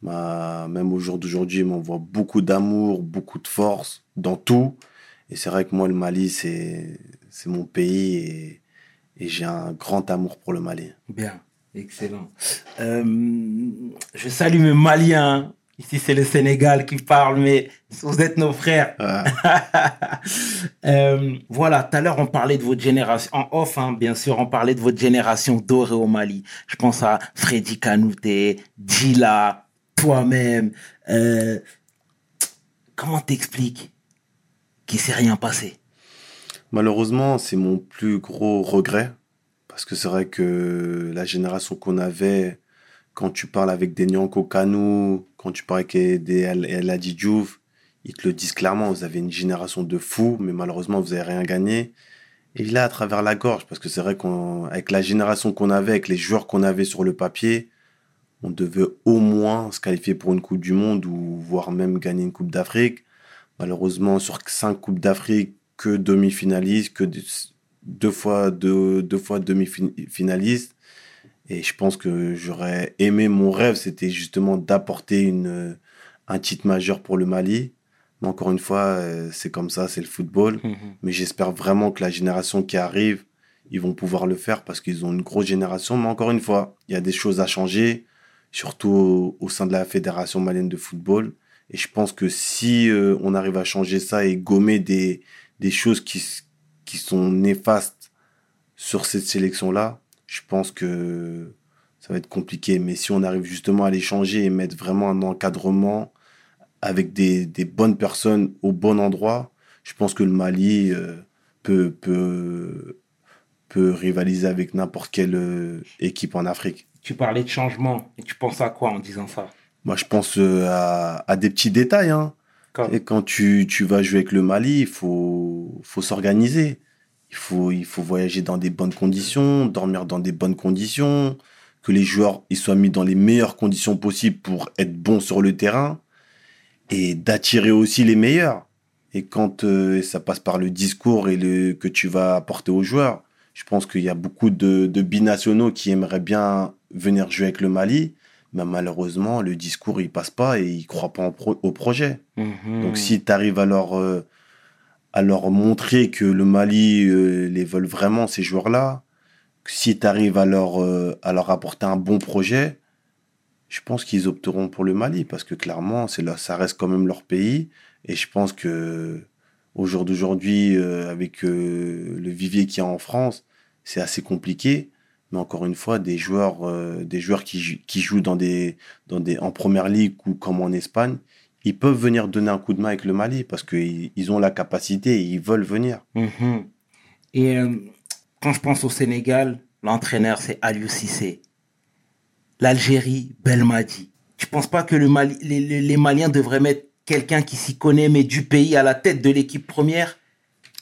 même au jour d'aujourd'hui il m'envoie beaucoup d'amour, beaucoup de force dans tout, et c'est vrai que moi le Mali c'est c'est mon pays et, et j'ai un grand amour pour le Mali. Bien, excellent. Euh, je salue mes Maliens. Ici, c'est le Sénégal qui parle, mais vous êtes nos frères. Ah, [laughs] Euh, voilà, tout à l'heure, on parlait de votre génération, en off, hein, bien sûr, on parlait de votre génération dorée au Mali. Je pense à Freddy Kanouté, Dila, toi-même. Euh, comment t'expliques qu'il s'est rien passé? Malheureusement, c'est mon plus gros regret. Parce que c'est vrai que la génération qu'on avait, quand tu parles avec des Nyanko Kanou, quand tu parles avec des El El Hadji Diouf, ils te le disent clairement, vous avez une génération de fous, mais malheureusement, vous n'avez rien gagné. Et là, à travers la gorge, parce que c'est vrai qu'avec la génération qu'on avait, avec les joueurs qu'on avait sur le papier, on devait au moins se qualifier pour une Coupe du Monde ou voire même gagner une Coupe d'Afrique. Malheureusement, sur cinq Coupes d'Afrique, que demi-finaliste, que deux- deux fois, deux, deux fois demi-finaliste. Et je pense que j'aurais aimé, mon rêve, c'était justement d'apporter une, un titre majeur pour le Mali. Mais encore une fois, euh, c'est comme ça, c'est le football. Mais j'espère vraiment que la génération qui arrive, ils vont pouvoir le faire parce qu'ils ont une grosse génération. Mais encore une fois, il y a des choses à changer, surtout au, au sein de la Fédération malienne de football. Et je pense que si euh, on arrive à changer ça et gommer des, des choses qui, qui sont néfastes sur cette sélection-là, je pense que ça va être compliqué. Mais si on arrive justement à les changer et mettre vraiment un encadrement avec des, des bonnes personnes au bon endroit, je pense que le Mali euh, peut, peut, peut rivaliser avec n'importe quelle euh, équipe en Afrique. Tu parlais de changement, et tu penses à quoi en disant ça? Moi, je pense euh, à, à des petits détails. Hein. Comme- Et quand tu, tu vas jouer avec le Mali, il faut, faut s'organiser. Il faut, il faut voyager dans des bonnes conditions, dormir dans des bonnes conditions, que les joueurs ils soient mis dans les meilleures conditions possibles pour être bons sur le terrain et d'attirer aussi les meilleurs. Et quand euh, ça passe par le discours et le, que tu vas apporter aux joueurs, je pense qu'il y a beaucoup de, de binationaux qui aimeraient bien venir jouer avec le Mali, mais malheureusement, le discours, il passe pas et ils croient pas en pro- au projet. Mhm. Donc si tu arrives à leur, euh, à leur montrer que le Mali euh, les veulent vraiment, ces joueurs-là, que si tu arrives à leur, euh, à leur apporter un bon projet, je pense qu'ils opteront pour le Mali parce que clairement, c'est ça reste quand même leur pays. Et je pense que au jour d'aujourd'hui, euh, avec le vivier qu'il y a en France, c'est assez compliqué. Mais encore une fois, des joueurs, qui, jou- qui jouent en première ligue ou comme en Espagne, ils peuvent venir donner un coup de main avec le Mali parce qu'ils ils ont la capacité et ils veulent venir. Mhm. Et euh, quand je pense au Sénégal, l'entraîneur, c'est Aliou Cissé. L'Algérie, Belmadi. Tu penses pas que le Mali, les, les- les Maliens devraient mettre quelqu'un qui s'y connaît, mais du pays à la tête de l'équipe première?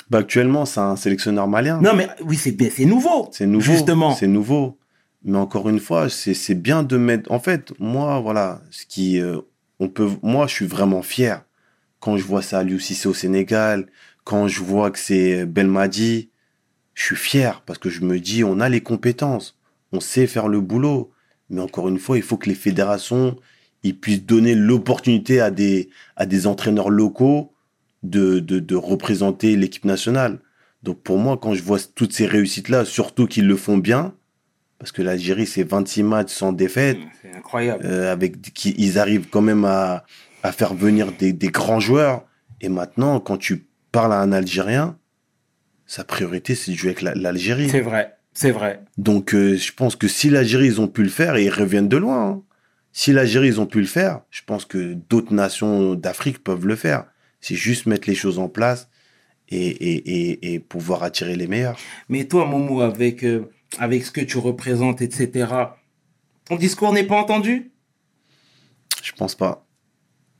Bah, actuellement, c'est un sélectionneur malien. Non, mais oui, c'est bien, c'est nouveau. C'est nouveau. Justement. C'est nouveau. Mais encore une fois, c'est c'est bien de mettre. En fait, moi, voilà, ce qui, euh, on peut. Moi, je suis vraiment fier quand je vois ça à Cissé au Sénégal, quand je vois que c'est Belmadi. Je suis fier parce que je me dis, on a les compétences, on sait faire le boulot. Mais encore une fois, il faut que les fédérations ils puissent donner l'opportunité à des à des entraîneurs locaux de de, de représenter l'équipe nationale. Donc pour moi, quand je vois toutes ces réussites-là, surtout qu'ils le font bien, parce que l'Algérie, c'est 26 matchs sans défaite, C'est incroyable. euh, avec qui ils arrivent quand même à, à faire venir des, des grands joueurs. Et maintenant, quand tu parles à un Algérien, sa priorité, c'est de jouer avec la- l'Algérie. C'est vrai, c'est vrai. Donc euh, je pense que si l'Algérie, ils ont pu le faire, et ils reviennent de loin, hein. si l'Algérie, ils ont pu le faire, je pense que d'autres nations d'Afrique peuvent le faire. C'est juste mettre les choses en place et, et, et, et pouvoir attirer les meilleurs. Mais toi, Momo, avec, euh, avec ce que tu représentes, etc., ton discours n'est pas entendu? Je pense pas.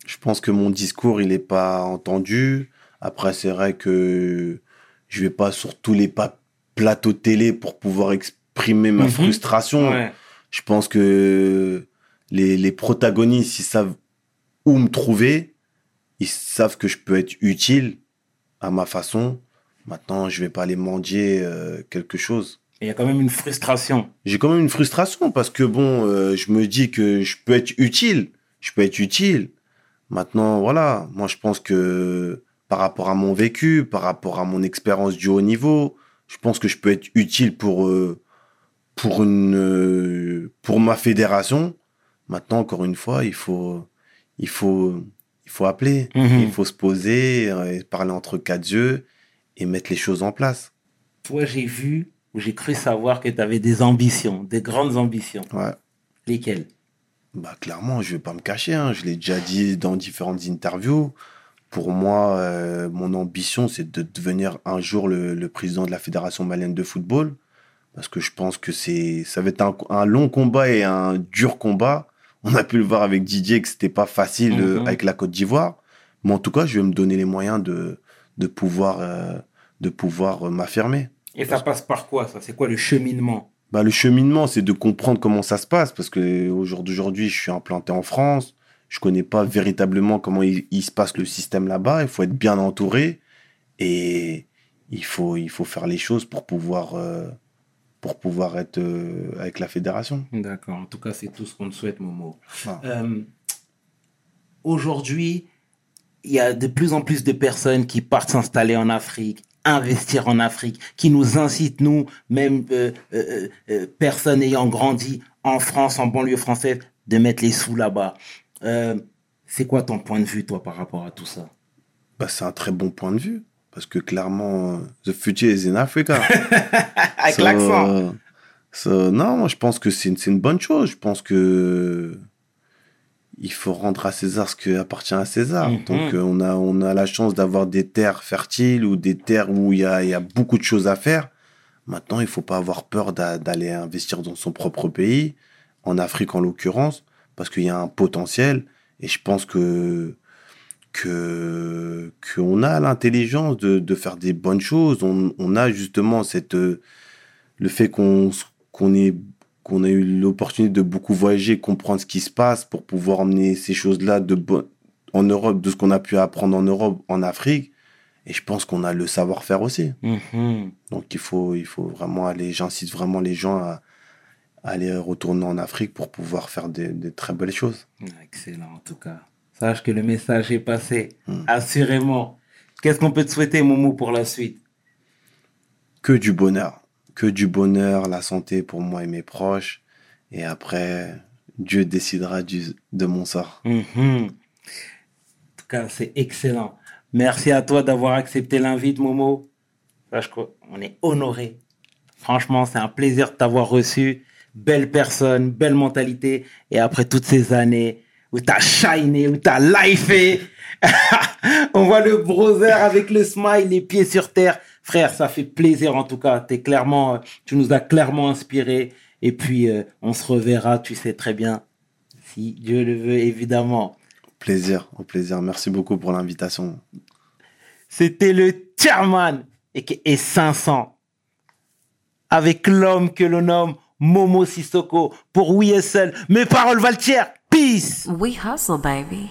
Je pense que mon discours, il est pas entendu. Après, c'est vrai que je vais pas sur tous les plateaux télé pour pouvoir exprimer ma Mhm. frustration. Je pense que les, les protagonistes, ils savent où me trouver. Ils savent que je peux être utile à ma façon. Maintenant, je vais pas aller mendier euh, quelque chose. Il y a quand même une frustration. J'ai quand même une frustration parce que bon, euh, je me dis que je peux être utile. Je peux être utile. Maintenant, voilà. Moi, je pense que par rapport à mon vécu, par rapport à mon expérience du haut niveau, je pense que je peux être utile pour euh, pour une euh, pour ma fédération. Maintenant, encore une fois, il faut il faut il faut appeler, Mhm. il faut se poser, et parler entre quatre yeux et mettre les choses en place. Toi, j'ai vu, ou j'ai cru savoir que tu avais des ambitions, des grandes ambitions. Ouais. Lesquelles? Bah clairement, je vais pas me cacher, hein. je l'ai déjà dit dans différentes interviews. Pour moi, euh, mon ambition, c'est de devenir un jour le, le président de la Fédération malienne de football. Parce que je pense que c'est, ça va être un, un long combat et un dur combat. On a pu le voir avec Didier que c'était pas facile euh, Mhm. avec la Côte d'Ivoire. Mais en tout cas, je vais me donner les moyens de, de pouvoir, euh, de pouvoir m'affirmer. Et ça passe par quoi, ça? C'est quoi le cheminement? Bah, le cheminement, c'est de comprendre comment ça se passe, parce que au jour d'aujourd'hui, je suis implanté en France, je connais pas véritablement comment il, il se passe le système là-bas, il faut être bien entouré, et il faut, il faut faire les choses pour pouvoir, euh, pour pouvoir être euh, avec la fédération. D'accord, en tout cas, c'est tout ce qu'on te souhaite, Momo. Ah. Euh, Aujourd'hui, il y a de plus en plus de personnes qui partent s'installer en Afrique, investir en Afrique, qui nous incitent, nous, même euh, euh, euh, personnes ayant grandi en France, en banlieue française, de mettre les sous là-bas. Euh, c'est quoi ton point de vue, toi, par rapport à tout ça? Bah, c'est un très bon point de vue, parce que clairement, euh, the future is in Africa. [laughs] Avec So, l'accent. so, non, moi, je pense que c'est une, c'est une bonne chose. Je pense que il faut rendre à César ce qui appartient à César. Mhm. Donc, euh, on, a, on a la chance d'avoir des terres fertiles ou des terres où il y a, il y a beaucoup de choses à faire. Maintenant, il faut pas avoir peur d'a- d'aller investir dans son propre pays, en Afrique en l'occurrence, parce qu'il y a un potentiel. Et je pense que que qu'on a l'intelligence de, de faire des bonnes choses. On, on a justement cette euh, le fait qu'on qu'on ait qu'on a eu l'opportunité de beaucoup voyager, comprendre ce qui se passe pour pouvoir emmener ces choses-là de en Europe, de ce qu'on a pu apprendre en Europe, en Afrique. Et je pense qu'on a le savoir-faire aussi. Mhm. Donc il faut, il faut vraiment aller, j'incite vraiment les gens à, à aller retourner en Afrique pour pouvoir faire des, des très belles choses. Excellent, en tout cas. Sache que le message est passé. Mm. Assurément. Qu'est-ce qu'on peut te souhaiter, Momo, pour la suite? Que du bonheur. Que du bonheur, la santé pour moi et mes proches. Et après, Dieu décidera de mon sort. Mhm. En tout cas, c'est excellent. Merci à toi d'avoir accepté l'invite, Momo. Sache qu'on est honoré. Franchement, c'est un plaisir de t'avoir reçu. Belle personne, belle mentalité. Et après toutes ces années où t'as shiné, où t'as lifé, [laughs] on voit le brother avec le smile, les pieds sur terre. Frère, ça fait plaisir en tout cas. T'es clairement, euh, tu nous as clairement inspiré. Et puis, euh, on se reverra, tu sais très bien, si Dieu le veut, évidemment. Au plaisir, au plaisir. Merci beaucoup pour l'invitation. C'était le chairman et, et 500 avec l'homme que l'on nomme Momo Sissoko pour We Hustle. Mes paroles valent. Peace. We hustle, baby.